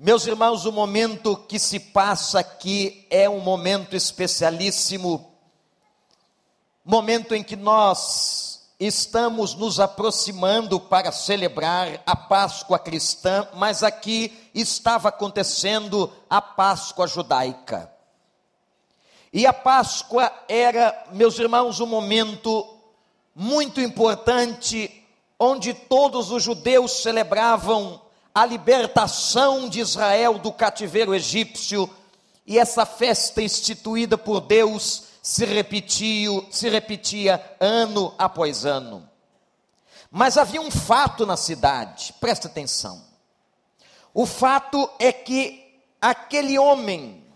Meus irmãos, o momento que se passa aqui é um momento especialíssimo, momento em que nós estamos nos aproximando para celebrar a Páscoa cristã, mas aqui estava acontecendo a Páscoa judaica. E a Páscoa era, meus irmãos, um momento muito importante, onde todos os judeus celebravam a libertação de Israel do cativeiro egípcio, e essa festa instituída por Deus se repetia, se repetia ano após ano. Mas havia um fato na cidade, presta atenção. O fato é que aquele homem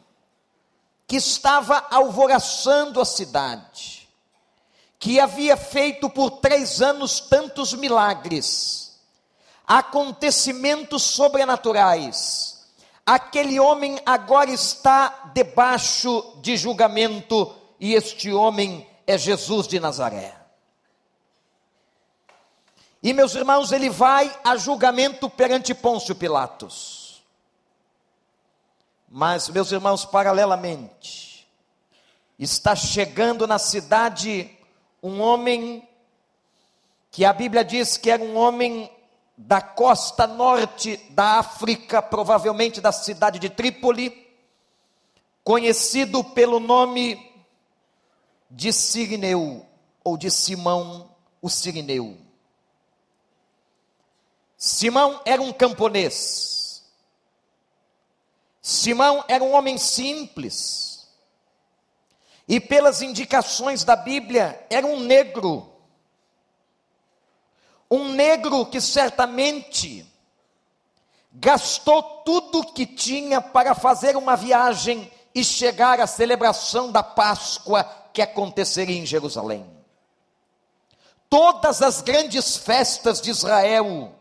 que estava alvoraçando a cidade, que havia feito por três anos tantos milagres, acontecimentos sobrenaturais, aquele homem agora está debaixo de julgamento, e este homem é Jesus de Nazaré. E meus irmãos, ele vai a julgamento perante Pôncio Pilatos. Mas, meus irmãos, paralelamente, está chegando na cidade um homem que a Bíblia diz que era um homem da costa norte da África, provavelmente da cidade de Trípoli, conhecido pelo nome de Sirineu, ou de Simão o Sirineu. Simão era um camponês, Simão era um homem simples, e pelas indicações da Bíblia, era um negro. Um negro que certamente gastou tudo que tinha para fazer uma viagem e chegar à celebração da Páscoa que aconteceria em Jerusalém. Todas as grandes festas de Israel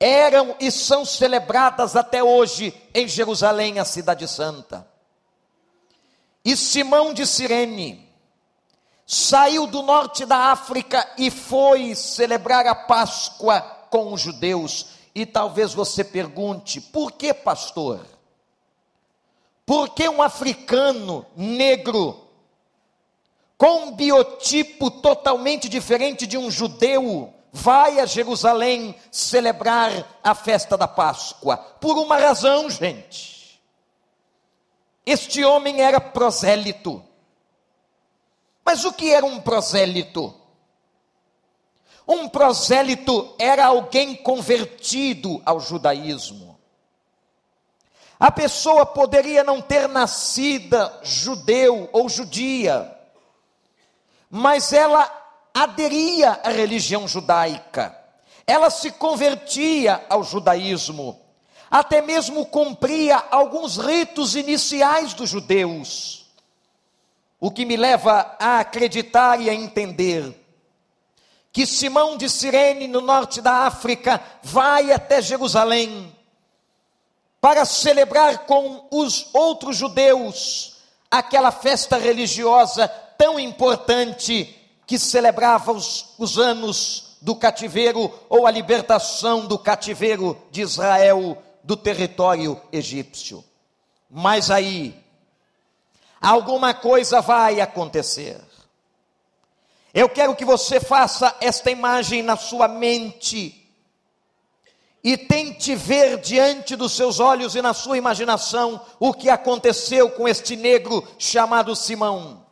eram e são celebradas até hoje em Jerusalém, a cidade santa. E Simão de Cirene saiu do norte da África e foi celebrar a Páscoa com os judeus. E talvez você pergunte: por que, pastor? Por que um africano negro, com um biotipo totalmente diferente de um judeu, vai a Jerusalém celebrar a festa da Páscoa. Por uma razão, gente. Este homem era prosélito. Mas o que era um prosélito? Um prosélito era alguém convertido ao judaísmo. A pessoa poderia não ter nascida judeu ou judia, mas ela aderia à religião judaica, ela se convertia ao judaísmo, até mesmo cumpria alguns ritos iniciais dos judeus. O que me leva a acreditar e a entender que Simão de Cirene, no norte da África, vai até Jerusalém para celebrar com os outros judeus aquela festa religiosa tão importante que celebrava os, os anos do cativeiro ou a libertação do cativeiro de Israel do território egípcio. Mas aí, alguma coisa vai acontecer. Eu quero que você faça esta imagem na sua mente e tente ver diante dos seus olhos e na sua imaginação o que aconteceu com este negro chamado Simão.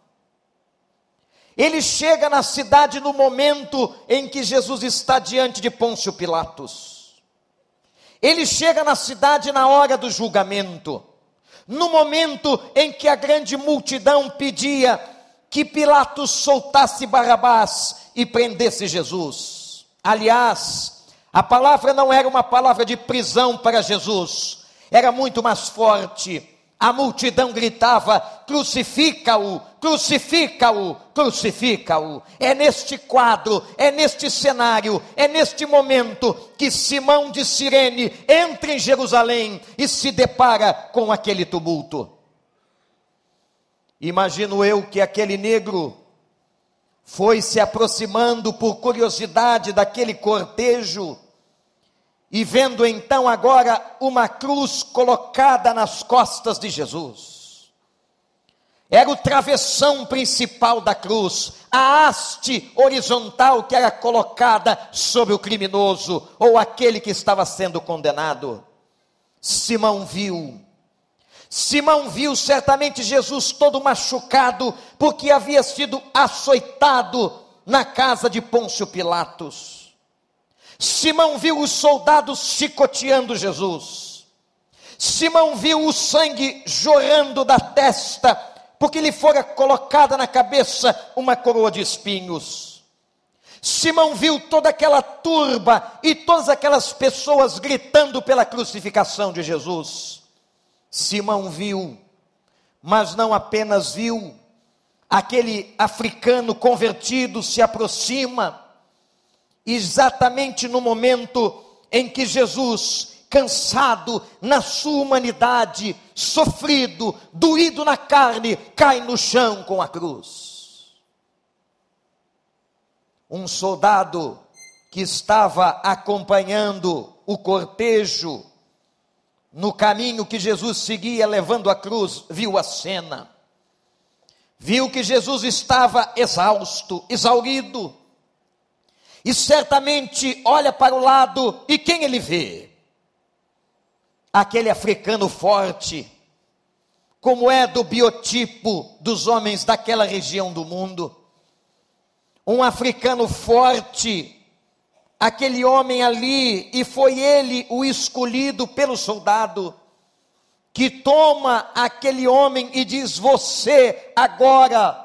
Ele chega na cidade no momento em que Jesus está diante de Pôncio Pilatos. Ele chega na cidade na hora do julgamento, no momento em que a grande multidão pedia que Pilatos soltasse Barrabás e prendesse Jesus. Aliás, a palavra não era uma palavra de prisão para Jesus, era muito mais forte a multidão gritava: crucifica-o, crucifica-o, crucifica-o. É neste quadro, é neste cenário, é neste momento que Simão de Cirene entra em Jerusalém e se depara com aquele tumulto. Imagino eu que aquele negro foi se aproximando por curiosidade daquele cortejo e vendo então agora uma cruz colocada nas costas de Jesus. Era o travessão principal da cruz, a haste horizontal que era colocada sobre o criminoso ou aquele que estava sendo condenado. Simão viu. Simão viu certamente Jesus todo machucado, porque havia sido açoitado na casa de Pôncio Pilatos. Simão viu os soldados chicoteando Jesus. Simão viu o sangue jorrando da testa, porque lhe fora colocada na cabeça uma coroa de espinhos. Simão viu toda aquela turba e todas aquelas pessoas gritando pela crucificação de Jesus. Simão viu, mas não apenas viu, aquele africano convertido se aproxima, exatamente no momento em que Jesus, cansado na sua humanidade, sofrido, doído na carne, cai no chão com a cruz. Um soldado que estava acompanhando o cortejo no caminho que Jesus seguia levando a cruz, viu a cena. Viu que Jesus estava exausto, exaurido. E certamente olha para o lado e quem ele vê? Aquele africano forte, como é do biotipo dos homens daquela região do mundo. Um africano forte, aquele homem ali, e foi ele o escolhido pelo soldado, que toma aquele homem e diz: Você agora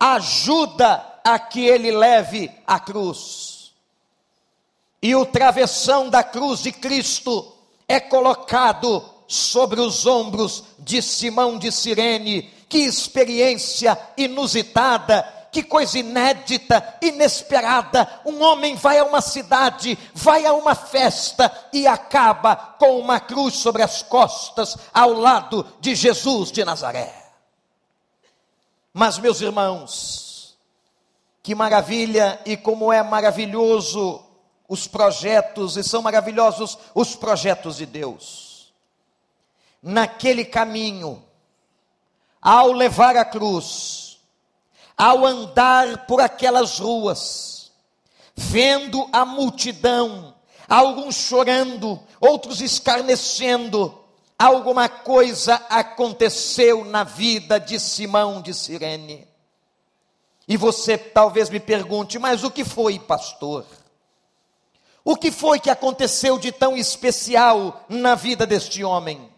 ajuda a que ele leve a cruz. E o travessão da cruz de Cristo é colocado sobre os ombros de Simão de Cirene. Que experiência inusitada que coisa inédita, inesperada. Um homem vai a uma cidade, vai a uma festa e acaba com uma cruz sobre as costas, ao lado de Jesus de Nazaré. Mas, meus irmãos, que maravilha e como é maravilhoso os projetos, e são maravilhosos os projetos de Deus. Naquele caminho, ao levar a cruz, ao andar por aquelas ruas, vendo a multidão, alguns chorando, outros escarnecendo, alguma coisa aconteceu na vida de Simão de Cirene. E você talvez me pergunte, mas o que foi, pastor? O que foi que aconteceu de tão especial na vida deste homem?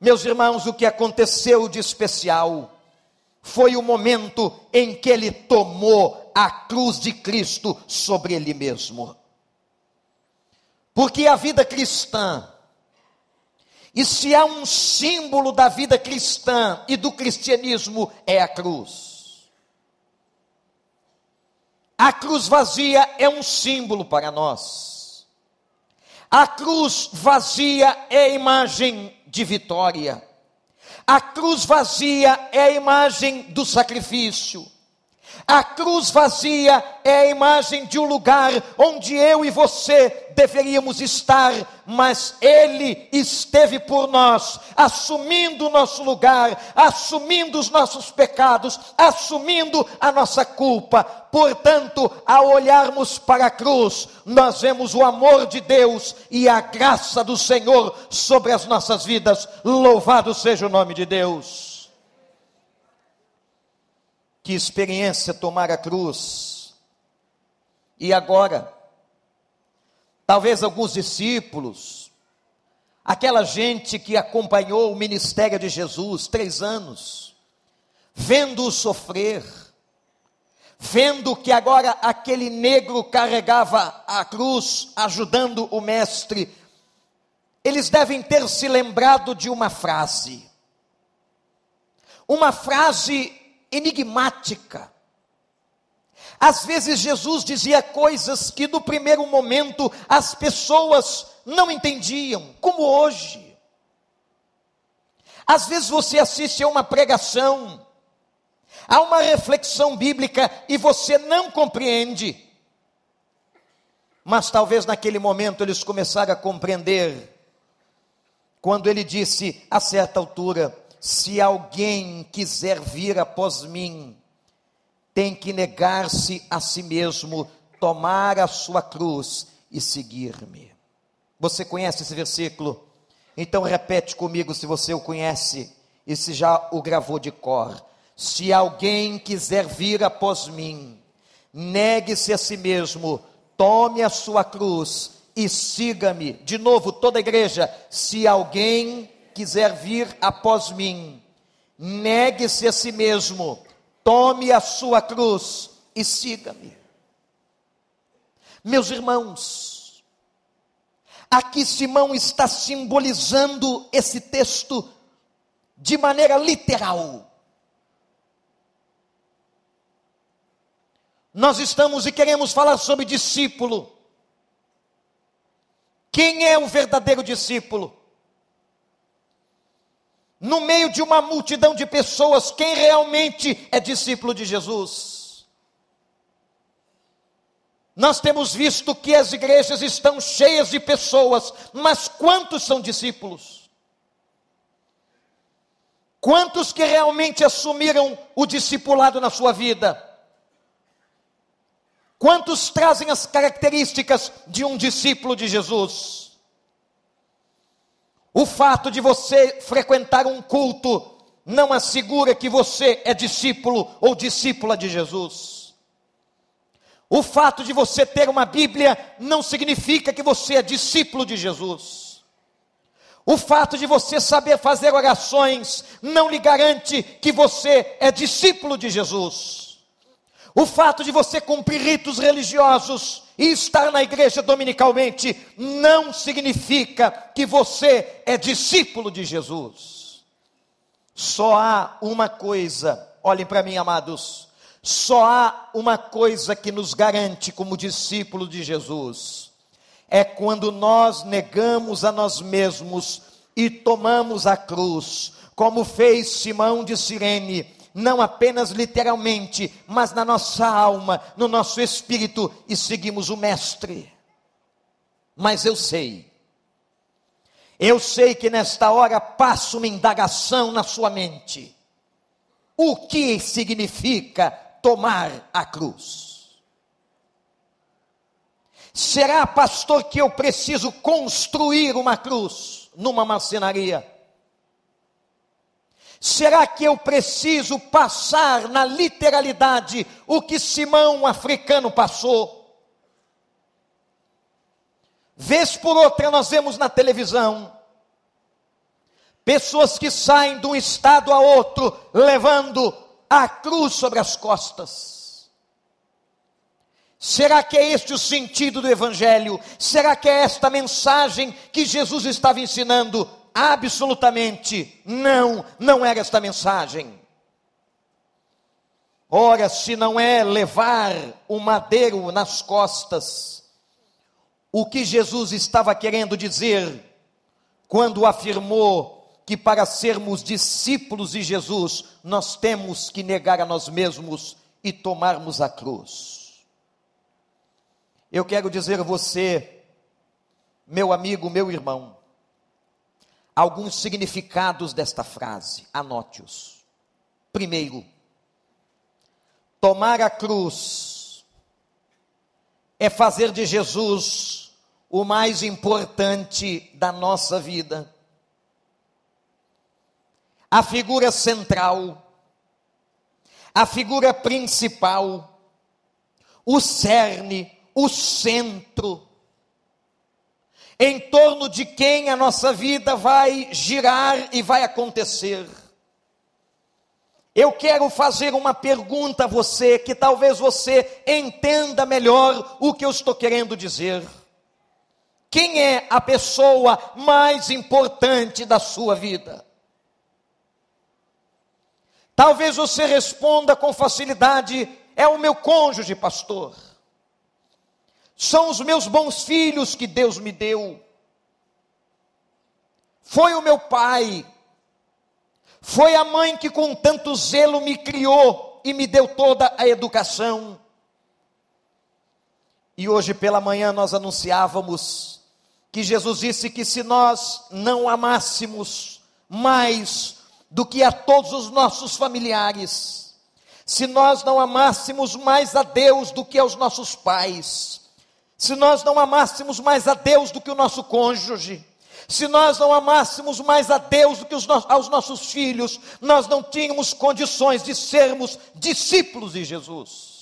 Meus irmãos, o que aconteceu de especial foi o momento em que ele tomou a cruz de Cristo sobre ele mesmo. Porque a vida cristã, e se há um símbolo da vida cristã e do cristianismo, é a cruz. A cruz vazia é um símbolo para nós. A cruz vazia é imagem de vitória. A cruz vazia é a imagem do sacrifício. A cruz vazia é a imagem de um lugar onde eu e você deveríamos estar, mas Ele esteve por nós, assumindo o nosso lugar, assumindo os nossos pecados, assumindo a nossa culpa. Portanto, ao olharmos para a cruz, nós vemos o amor de Deus e a graça do Senhor sobre as nossas vidas. Louvado seja o nome de Deus. Que experiência tomar a cruz. E agora, talvez alguns discípulos, aquela gente que acompanhou o ministério de Jesus três anos, vendo-o sofrer, vendo que agora aquele negro carregava a cruz, ajudando o mestre, eles devem ter se lembrado de uma frase, uma frase enigmática. Às vezes Jesus dizia coisas que no primeiro momento as pessoas não entendiam, como hoje. Às vezes você assiste a uma pregação, a uma reflexão bíblica e você não compreende. Mas talvez naquele momento eles começaram a compreender, quando ele disse a certa altura: Se alguém quiser vir após mim, tem que negar-se a si mesmo, tomar a sua cruz e seguir-me. Você conhece esse versículo? Então repete comigo se você o conhece e se já o gravou de cor. Se alguém quiser vir após mim, negue-se a si mesmo, tome a sua cruz e siga-me. De novo, toda a igreja, se alguém quiser vir após mim, negue-se a si mesmo, tome a sua cruz e siga-me. Meus irmãos, aqui Simão está simbolizando esse texto de maneira literal. Nós estamos e queremos falar sobre discípulo. Quem é o verdadeiro discípulo? No meio de uma multidão de pessoas, quem realmente é discípulo de Jesus? Nós temos visto que as igrejas estão cheias de pessoas, mas quantos são discípulos? Quantos que realmente assumiram o discipulado na sua vida? Quantos trazem as características de um discípulo de Jesus? O fato de você frequentar um culto não assegura que você é discípulo ou discípula de Jesus. O fato de você ter uma Bíblia não significa que você é discípulo de Jesus. O fato de você saber fazer orações não lhe garante que você é discípulo de Jesus. O fato de você cumprir ritos religiosos e estar na igreja dominicalmente não significa que você é discípulo de Jesus. Só há uma coisa, olhem para mim, amados, só há uma coisa que nos garante como discípulo de Jesus é quando nós negamos a nós mesmos e tomamos a cruz, como fez Simão de Sirene, não apenas literalmente, mas na nossa alma, no nosso espírito, e seguimos o Mestre. Mas eu sei, eu sei que nesta hora passa uma indagação na sua mente: o que significa tomar a cruz? Será, pastor, que eu preciso construir uma cruz numa marcenaria? Será que eu preciso passar na literalidade o que Simão africano passou? Vez por outra nós vemos na televisão pessoas que saem de um estado a outro levando a cruz sobre as costas. Será que é este o sentido do Evangelho? Será que é esta mensagem que Jesus estava ensinando? Absolutamente não, não era esta mensagem. Ora, se não é levar o madeiro nas costas, o que Jesus estava querendo dizer quando afirmou que para sermos discípulos de Jesus, nós temos que negar a nós mesmos e tomarmos a cruz. Eu quero dizer a você, meu amigo, meu irmão, alguns significados desta frase, anote-os. Primeiro, tomar a cruz é fazer de Jesus o mais importante da nossa vida. A figura central, a figura principal, o cerne, o centro, em torno de quem a nossa vida vai girar e vai acontecer. Eu quero fazer uma pergunta a você, que talvez você entenda melhor o que eu estou querendo dizer. Quem é a pessoa mais importante da sua vida? Talvez você responda com facilidade: é o meu cônjuge, pastor são os meus bons filhos que Deus me deu. Foi o meu pai, foi a mãe que com tanto zelo me criou e me deu toda a educação. E hoje pela manhã nós anunciávamos que Jesus disse que se nós não amássemos mais do que a todos os nossos familiares, se nós não amássemos mais a Deus do que aos nossos pais, se nós não amássemos mais a Deus do que o nosso cônjuge, se nós não amássemos mais a Deus do que os no aos nossos filhos, nós não tínhamos condições de sermos discípulos de Jesus.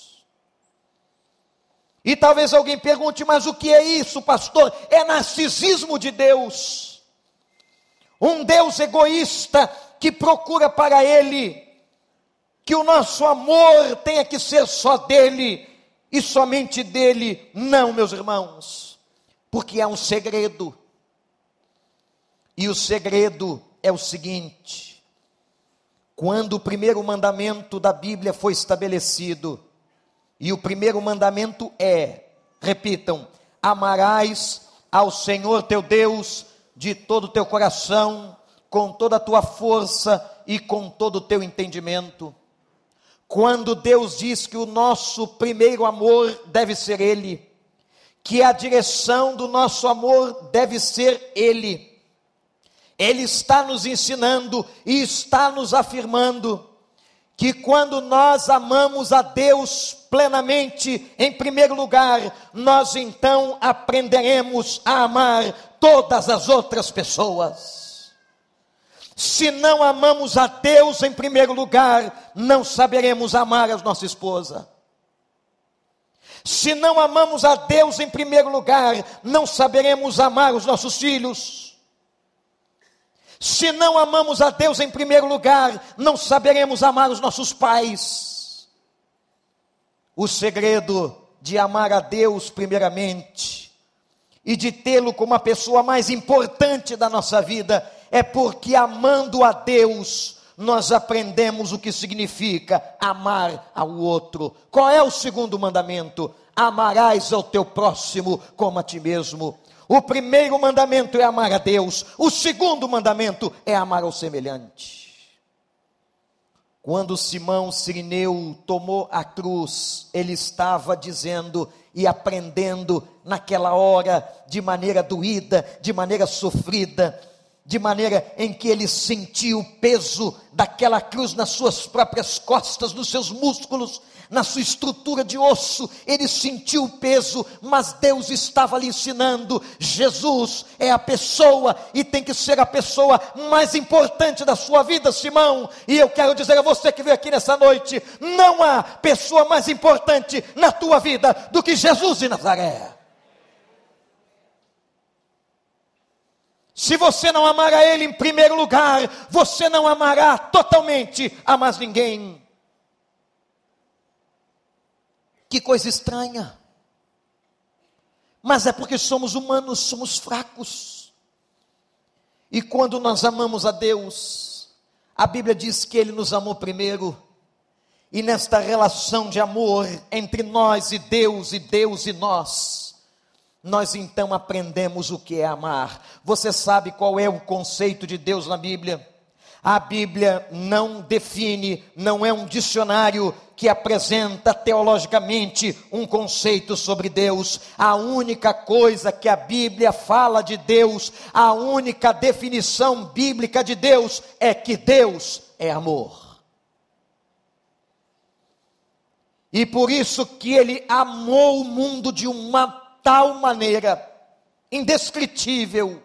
E talvez alguém pergunte, mas o que é isso, pastor? É narcisismo de Deus. Um Deus egoísta que procura para Ele que o nosso amor tenha que ser só dele e somente dele. Não, meus irmãos, porque há um segredo. E o segredo é o seguinte: quando o primeiro mandamento da Bíblia foi estabelecido, e o primeiro mandamento é, repitam, amarás ao Senhor teu Deus de todo o teu coração, com toda a tua força e com todo o teu entendimento. Quando Deus diz que o nosso primeiro amor deve ser Ele, que a direção do nosso amor deve ser Ele, Ele está nos ensinando e está nos afirmando que quando nós amamos a Deus plenamente, em primeiro lugar, nós então aprenderemos a amar todas as outras pessoas. Se não amamos a Deus em primeiro lugar, não saberemos amar a nossa esposa. Se não amamos a Deus em primeiro lugar, não saberemos amar os nossos filhos. Se não amamos a Deus em primeiro lugar, não saberemos amar os nossos pais. O segredo de amar a Deus primeiramente e de tê-lo como a pessoa mais importante da nossa vida é porque amando a Deus, nós aprendemos o que significa amar ao outro. Qual é o segundo mandamento? Amarás ao teu próximo como a ti mesmo. O primeiro mandamento é amar a Deus, o segundo mandamento é amar ao semelhante. Quando Simão Sirineu tomou a cruz, ele estava dizendo e aprendendo naquela hora, de maneira doída, de maneira sofrida, de maneira em que ele sentiu o peso daquela cruz nas suas próprias costas, nos seus músculos, na sua estrutura de osso, ele sentiu o peso, mas Deus estava lhe ensinando: Jesus é a pessoa e tem que ser a pessoa mais importante da sua vida, Simão. E eu quero dizer a você que veio aqui nessa noite: não há pessoa mais importante na tua vida do que Jesus de Nazaré. Se você não amar a Ele em primeiro lugar, você não amará totalmente a mais ninguém. Que coisa estranha. Mas é porque somos humanos, somos fracos. E quando nós amamos a Deus, a Bíblia diz que Ele nos amou primeiro. E nesta relação de amor entre nós e Deus, e Deus e nós, nós então aprendemos o que é amar. Você sabe qual é o conceito de Deus na Bíblia? A Bíblia não define, não é um dicionário que apresenta teologicamente um conceito sobre Deus. A única coisa que a Bíblia fala de Deus, a única definição bíblica de Deus é que Deus é amor. E por isso que ele amou o mundo de uma tal maneira indescritível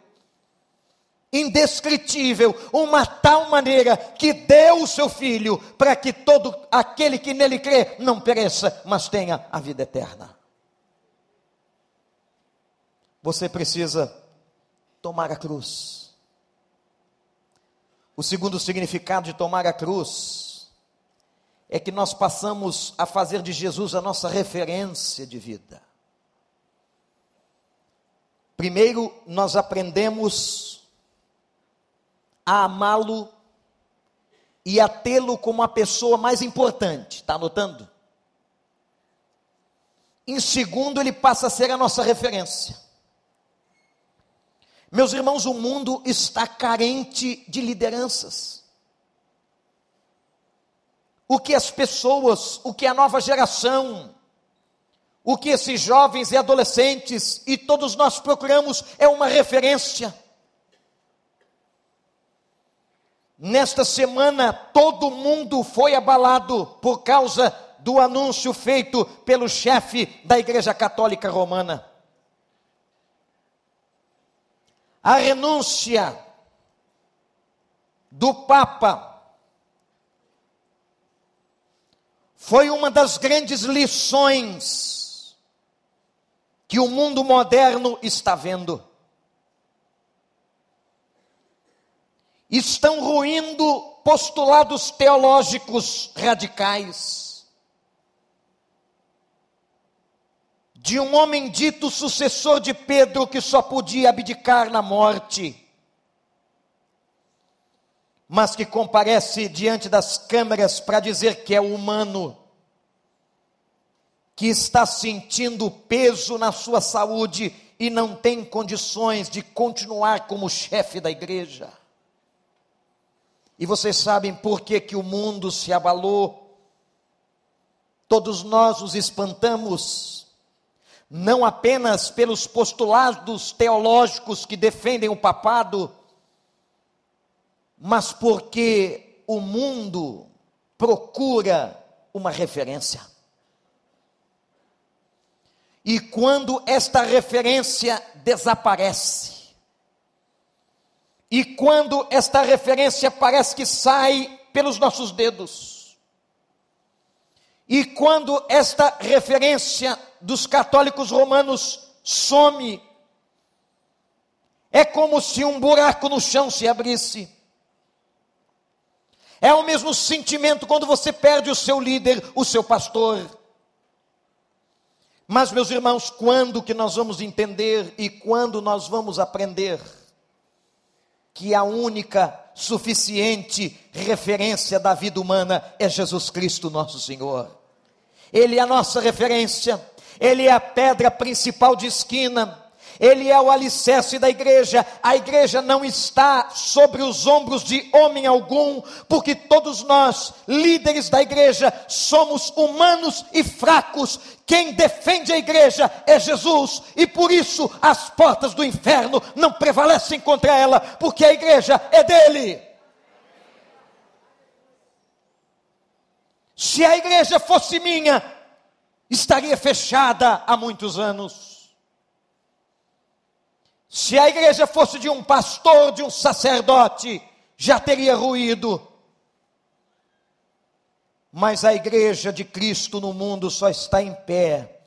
indescritível, uma tal maneira que deu o seu filho para que todo aquele que nele crê não pereça, mas tenha a vida eterna. Você precisa tomar a cruz. O segundo significado de tomar a cruz é que nós passamos a fazer de Jesus a nossa referência de vida. Primeiro, nós aprendemos a amá-lo e a tê-lo como a pessoa mais importante. Está anotando? Em segundo, ele passa a ser a nossa referência. Meus irmãos, o mundo está carente de lideranças. O que as pessoas, o que a nova geração, o que esses jovens e adolescentes e todos nós procuramos é uma referência. Nesta semana, todo mundo foi abalado por causa do anúncio feito pelo chefe da Igreja Católica Romana. A renúncia do Papa foi uma das grandes lições que o mundo moderno está vendo. Estão ruindo postulados teológicos radicais de um homem dito sucessor de Pedro que só podia abdicar na morte mas que comparece diante das câmeras para dizer que é humano, que está sentindo peso na sua saúde e não tem condições de continuar como chefe da igreja. E vocês sabem por que, que o mundo se abalou? Todos nós nos espantamos, não apenas pelos postulados teológicos que defendem o papado, mas porque o mundo procura uma referência. E quando esta referência desaparece, e quando esta referência parece que sai pelos nossos dedos, e quando esta referência dos católicos romanos some, é como se um buraco no chão se abrisse é o mesmo sentimento quando você perde o seu líder, o seu pastor. Mas, meus irmãos, quando que nós vamos entender e quando nós vamos aprender que a única suficiente referência da vida humana é Jesus Cristo, nosso Senhor? Ele é a nossa referência, ele é a pedra principal de esquina ele é o alicerce da igreja. A igreja não está sobre os ombros de homem algum, porque todos nós, líderes da igreja, somos humanos e fracos. Quem defende a igreja é Jesus, e por isso as portas do inferno não prevalecem contra ela, porque a igreja é dele. Se a igreja fosse minha, estaria fechada há muitos anos. Se a igreja fosse de um pastor, de um sacerdote, já teria ruído. Mas a igreja de Cristo no mundo só está em pé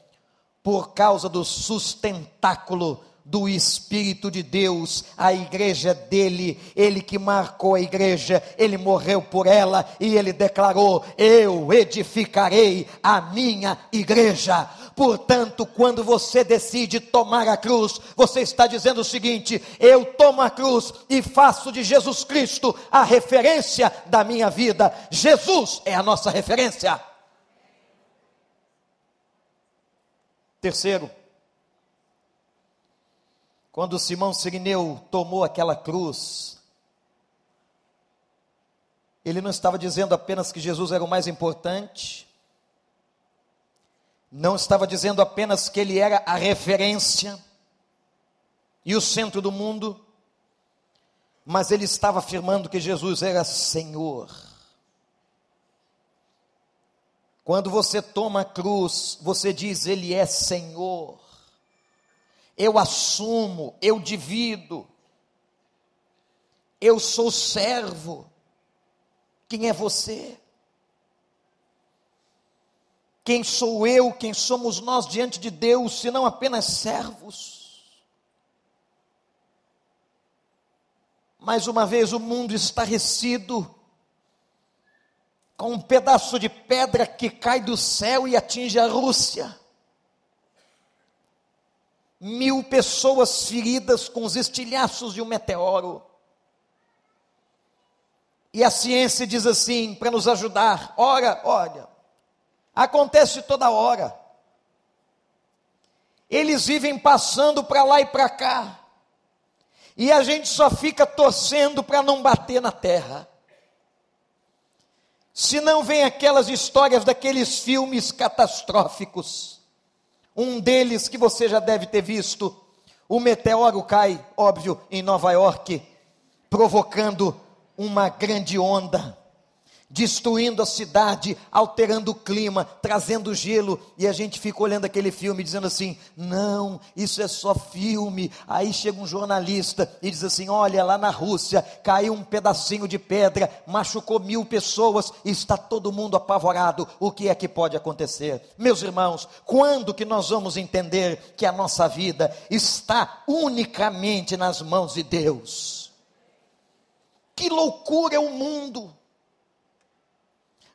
por causa do sustentáculo do Espírito de Deus, a igreja dele, ele que marcou a igreja, ele morreu por ela e ele declarou: Eu edificarei a minha igreja. Portanto, quando você decide tomar a cruz, você está dizendo o seguinte: eu tomo a cruz e faço de Jesus Cristo a referência da minha vida. Jesus é a nossa referência. Terceiro, quando Simão Sirineu tomou aquela cruz, ele não estava dizendo apenas que Jesus era o mais importante, não estava dizendo apenas que ele era a referência e o centro do mundo, mas ele estava afirmando que Jesus era Senhor. Quando você toma a cruz, você diz: Ele é Senhor eu assumo, eu divido, eu sou servo. Quem é você? Quem sou eu, quem somos nós diante de Deus, se não apenas servos? Mais uma vez, o mundo estarrecido, com um pedaço de pedra que cai do céu e atinge a Rússia mil pessoas feridas com os estilhaços de um meteoro. E a ciência diz assim, para nos ajudar: ora, olha, acontece toda hora. Eles vivem passando para lá e para cá. E a gente só fica torcendo para não bater na terra. Se não vem aquelas histórias daqueles filmes catastróficos Um deles que você já deve ter visto, o meteoro cai, óbvio, em Nova York, provocando uma grande onda destruindo a cidade, alterando o clima, trazendo gelo, e a gente fica olhando aquele filme dizendo assim: não, isso é só filme. Aí chega um jornalista e diz assim: olha, lá na Rússia caiu um pedacinho de pedra, machucou mil pessoas e está todo mundo apavorado. O que é que pode acontecer? Meus irmãos, quando que nós vamos entender que a nossa vida está unicamente nas mãos de Deus? Que loucura é o mundo!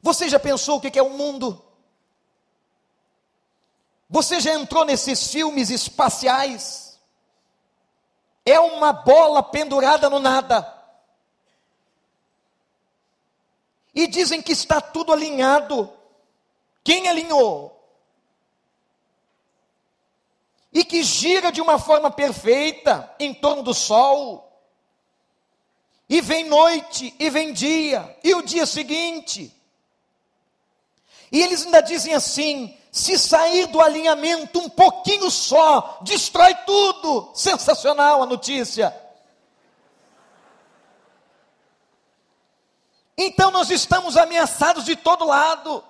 Você já pensou o que é o mundo? Você já entrou nesses filmes espaciais? É uma bola pendurada no nada. E dizem que está tudo alinhado. Quem alinhou? E que gira de uma forma perfeita em torno do sol. E vem noite, e vem dia, e o dia seguinte. E eles ainda dizem assim: se sair do alinhamento um pouquinho só, destrói tudo. Sensacional a notícia. Então nós estamos ameaçados de todo lado.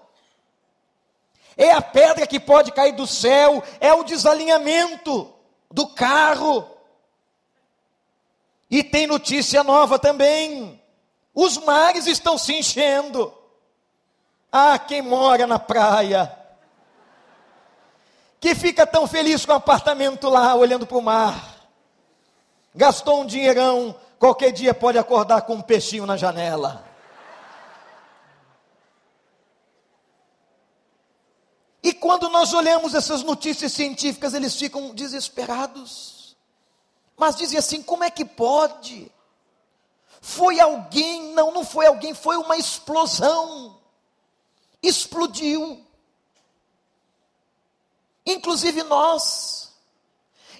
É a pedra que pode cair do céu, é o desalinhamento do carro. E tem notícia nova também: os mares estão se enchendo. Ah, quem mora na praia, que fica tão feliz com o apartamento lá, olhando para o mar, gastou um dinheirão, qualquer dia pode acordar com um peixinho na janela. E quando nós olhamos essas notícias científicas, eles ficam desesperados. Mas dizem assim: como é que pode? Foi alguém, não, não foi alguém, foi uma explosão explodiu. Inclusive nós.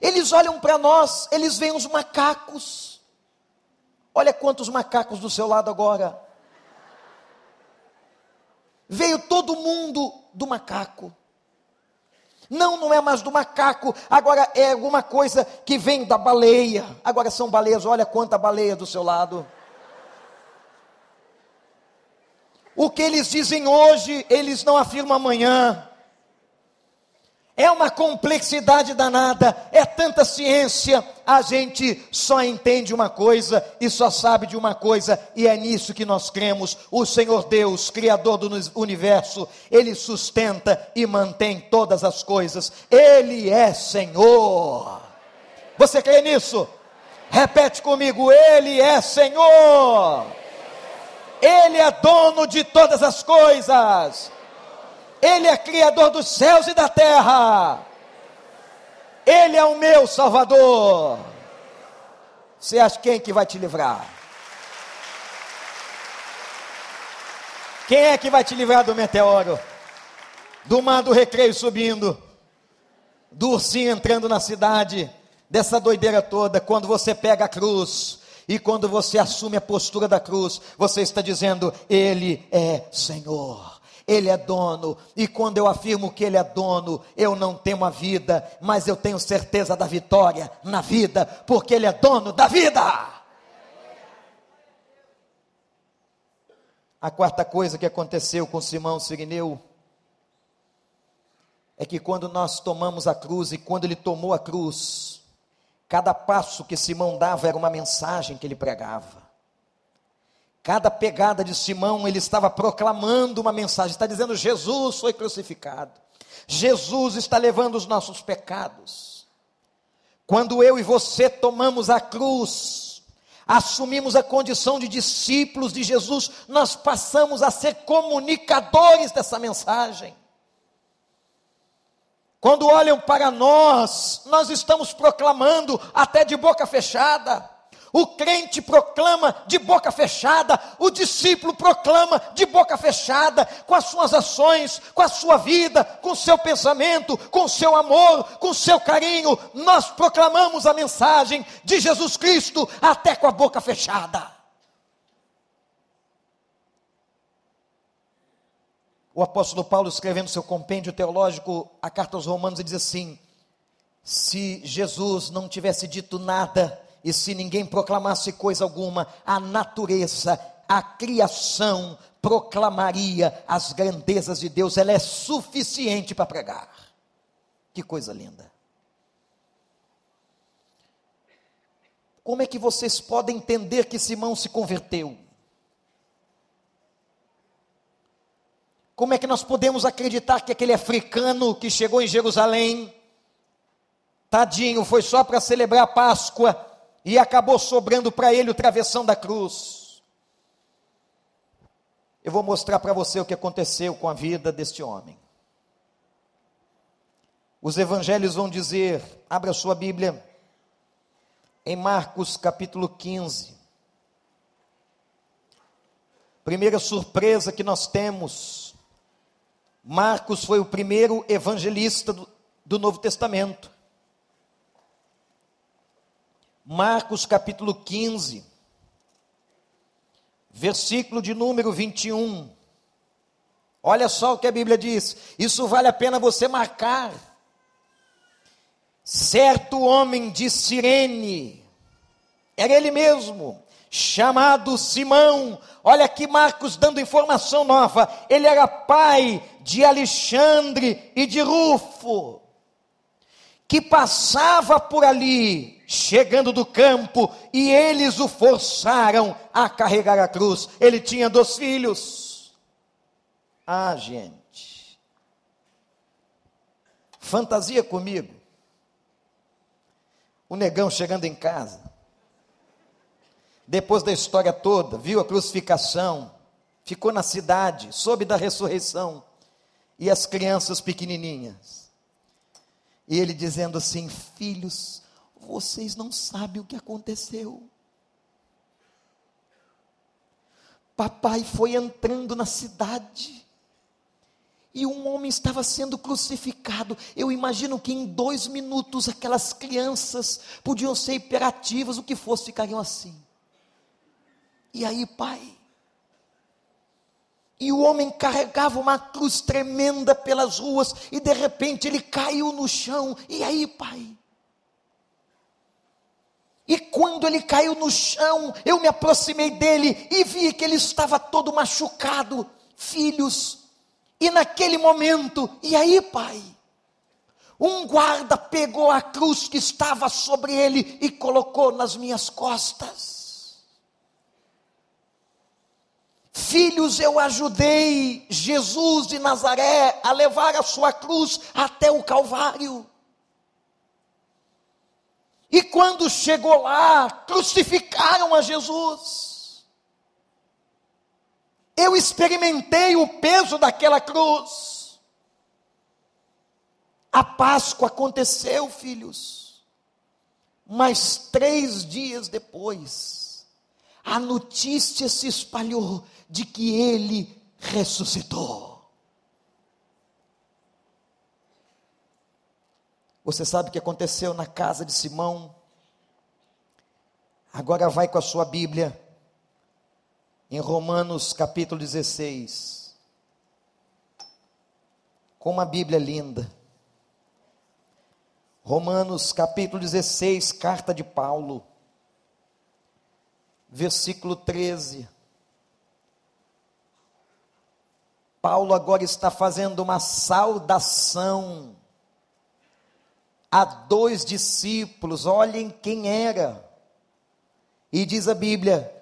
Eles olham para nós, eles veem os macacos. Olha quantos macacos do seu lado agora. Veio todo mundo do macaco. Não, não é mais do macaco, agora é alguma coisa que vem da baleia. Agora são baleias, olha quanta baleia do seu lado. O que eles dizem hoje, eles não afirmam amanhã. É uma complexidade danada, é tanta ciência, a gente só entende uma coisa e só sabe de uma coisa, e é nisso que nós cremos. O Senhor Deus, Criador do universo, Ele sustenta e mantém todas as coisas, Ele é Senhor. Você crê nisso? Repete comigo: Ele é Senhor. Ele é dono de todas as coisas. Ele é criador dos céus e da terra. Ele é o meu Salvador. Você acha quem que vai te livrar? Quem é que vai te livrar do meteoro? Do mar do recreio subindo? Do ursinho entrando na cidade? Dessa doideira toda, quando você pega a cruz, e quando você assume a postura da cruz, você está dizendo: Ele é Senhor. Ele é dono, e quando eu afirmo que Ele é dono, eu não tenho a vida, mas eu tenho certeza da vitória na vida, porque Ele é dono da vida. A quarta coisa que aconteceu com Simão Sirineu é que quando nós tomamos a cruz e quando ele tomou a cruz, Cada passo que Simão dava era uma mensagem que ele pregava. Cada pegada de Simão, ele estava proclamando uma mensagem, está dizendo: Jesus foi crucificado, Jesus está levando os nossos pecados. Quando eu e você tomamos a cruz, assumimos a condição de discípulos de Jesus, nós passamos a ser comunicadores dessa mensagem. Quando olham para nós, nós estamos proclamando até de boca fechada. O crente proclama de boca fechada, o discípulo proclama de boca fechada, com as suas ações, com a sua vida, com o seu pensamento, com o seu amor, com o seu carinho. Nós proclamamos a mensagem de Jesus Cristo até com a boca fechada. O apóstolo Paulo, escrevendo seu compêndio teológico, a carta aos Romanos, ele diz assim: se Jesus não tivesse dito nada, e se ninguém proclamasse coisa alguma, a natureza, a criação proclamaria as grandezas de Deus, ela é suficiente para pregar. Que coisa linda. Como é que vocês podem entender que Simão se converteu? Como é que nós podemos acreditar que aquele africano que chegou em Jerusalém, tadinho, foi só para celebrar a Páscoa e acabou sobrando para ele o travessão da cruz? Eu vou mostrar para você o que aconteceu com a vida deste homem. Os evangelhos vão dizer, abra sua Bíblia, em Marcos capítulo 15. Primeira surpresa que nós temos: Marcos foi o primeiro evangelista do, do Novo Testamento. Marcos capítulo 15, versículo de número 21. Olha só o que a Bíblia diz. Isso vale a pena você marcar certo homem de Cirene, era ele mesmo, chamado Simão. Olha aqui Marcos dando informação nova. Ele era pai de Alexandre e de Rufo, que passava por ali, chegando do campo, e eles o forçaram a carregar a cruz. Ele tinha dois filhos. Ah, gente. Fantasia comigo o negão chegando em casa, depois da história toda, viu a crucificação, ficou na cidade, soube da ressurreição, e as crianças pequenininhas. E ele dizendo assim: Filhos, vocês não sabem o que aconteceu. Papai foi entrando na cidade e um homem estava sendo crucificado. Eu imagino que em dois minutos aquelas crianças podiam ser hiperativas, o que fosse, ficariam assim. E aí, pai? E o homem carregava uma cruz tremenda pelas ruas, e de repente ele caiu no chão. E aí, pai? E quando ele caiu no chão, eu me aproximei dele e vi que ele estava todo machucado. Filhos, e naquele momento, e aí, pai? Um guarda pegou a cruz que estava sobre ele e colocou nas minhas costas. Filhos, eu ajudei Jesus de Nazaré a levar a sua cruz até o Calvário. E quando chegou lá, crucificaram a Jesus. Eu experimentei o peso daquela cruz. A Páscoa aconteceu, filhos. Mas três dias depois, a notícia se espalhou de que ele ressuscitou. Você sabe o que aconteceu na casa de Simão? Agora vai com a sua Bíblia em Romanos capítulo 16. Com uma Bíblia linda. Romanos capítulo 16, carta de Paulo, versículo 13. Paulo agora está fazendo uma saudação a dois discípulos, olhem quem era. E diz a Bíblia: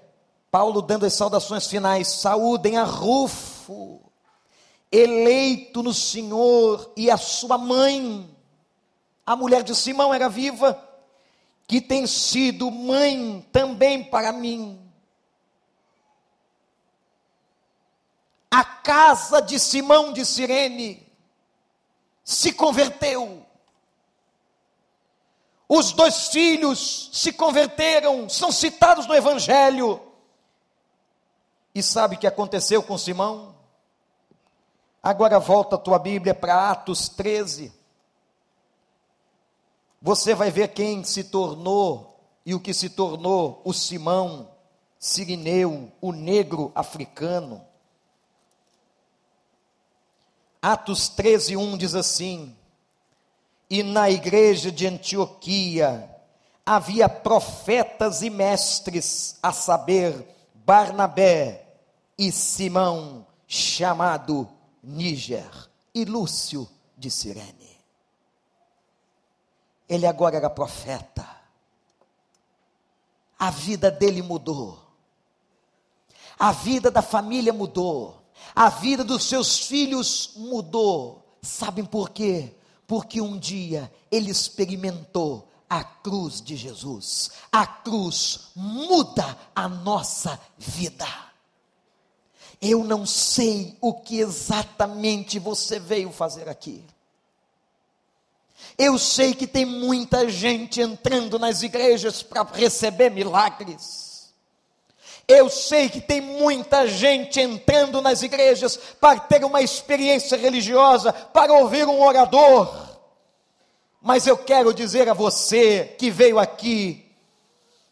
Paulo dando as saudações finais, saúdem a Rufo, eleito no Senhor, e a sua mãe, a mulher de Simão era viva, que tem sido mãe também para mim. A casa de Simão de Sirene se converteu. Os dois filhos se converteram, são citados no Evangelho. E sabe o que aconteceu com Simão? Agora volta a tua Bíblia para Atos 13. Você vai ver quem se tornou e o que se tornou o Simão Sirineu, o negro africano. Atos 13, 1 diz assim: E na igreja de Antioquia havia profetas e mestres, a saber, Barnabé e Simão, chamado Níger, e Lúcio de Cirene. Ele agora era profeta. A vida dele mudou. A vida da família mudou. A vida dos seus filhos mudou. Sabem por quê? Porque um dia ele experimentou a cruz de Jesus. A cruz muda a nossa vida. Eu não sei o que exatamente você veio fazer aqui. Eu sei que tem muita gente entrando nas igrejas para receber milagres. Eu sei que tem muita gente entrando nas igrejas para ter uma experiência religiosa, para ouvir um orador. Mas eu quero dizer a você que veio aqui,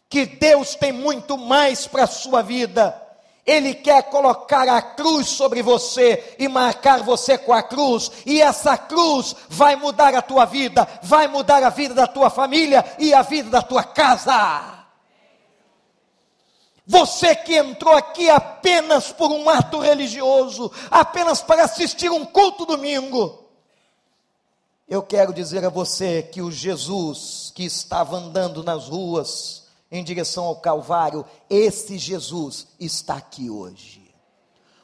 que Deus tem muito mais para a sua vida. Ele quer colocar a cruz sobre você e marcar você com a cruz, e essa cruz vai mudar a tua vida, vai mudar a vida da tua família e a vida da tua casa. Você que entrou aqui apenas por um ato religioso, apenas para assistir um culto domingo. Eu quero dizer a você que o Jesus que estava andando nas ruas em direção ao Calvário, esse Jesus está aqui hoje.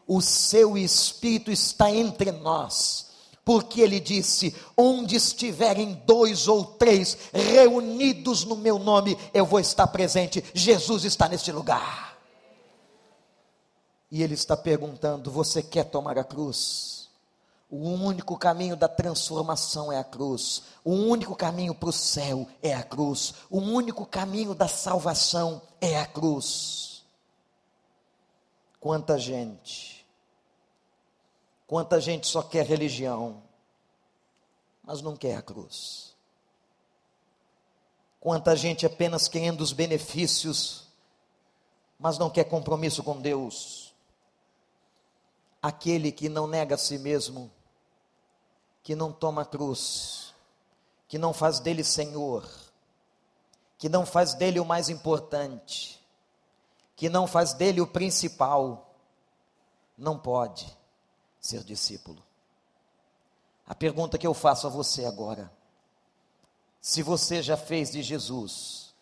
O seu Espírito está entre nós porque ele disse: Onde estiverem dois ou três reunidos no meu nome, eu vou estar presente. Jesus está neste lugar. E ele está perguntando: Você quer tomar a cruz? O único caminho da transformação é a cruz. O único caminho para o céu é a cruz. O único caminho da salvação é a cruz. Quanta gente Quanta gente só quer religião, mas não quer a cruz. Quanta gente apenas querendo os benefícios, mas não quer compromisso com Deus. Aquele que não nega a si mesmo, que não toma a cruz, que não faz dele Senhor, que não faz dele o mais importante, que não faz dele o principal, não pode ser discípulo. A pergunta que eu faço a você agora: se você já fez de Jesus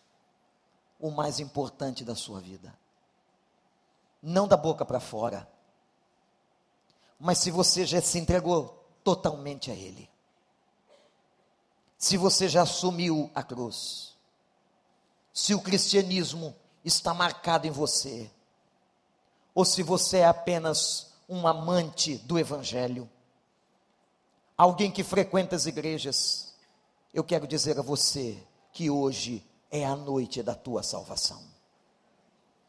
o mais importante da sua vida, não da boca para fora, mas se você já se entregou totalmente a Ele, se você já assumiu a cruz, se o cristianismo está marcado em você, ou se você é apenas um amante do Evangelho, alguém que frequenta as igrejas, eu quero dizer a você que hoje é a noite da tua salvação.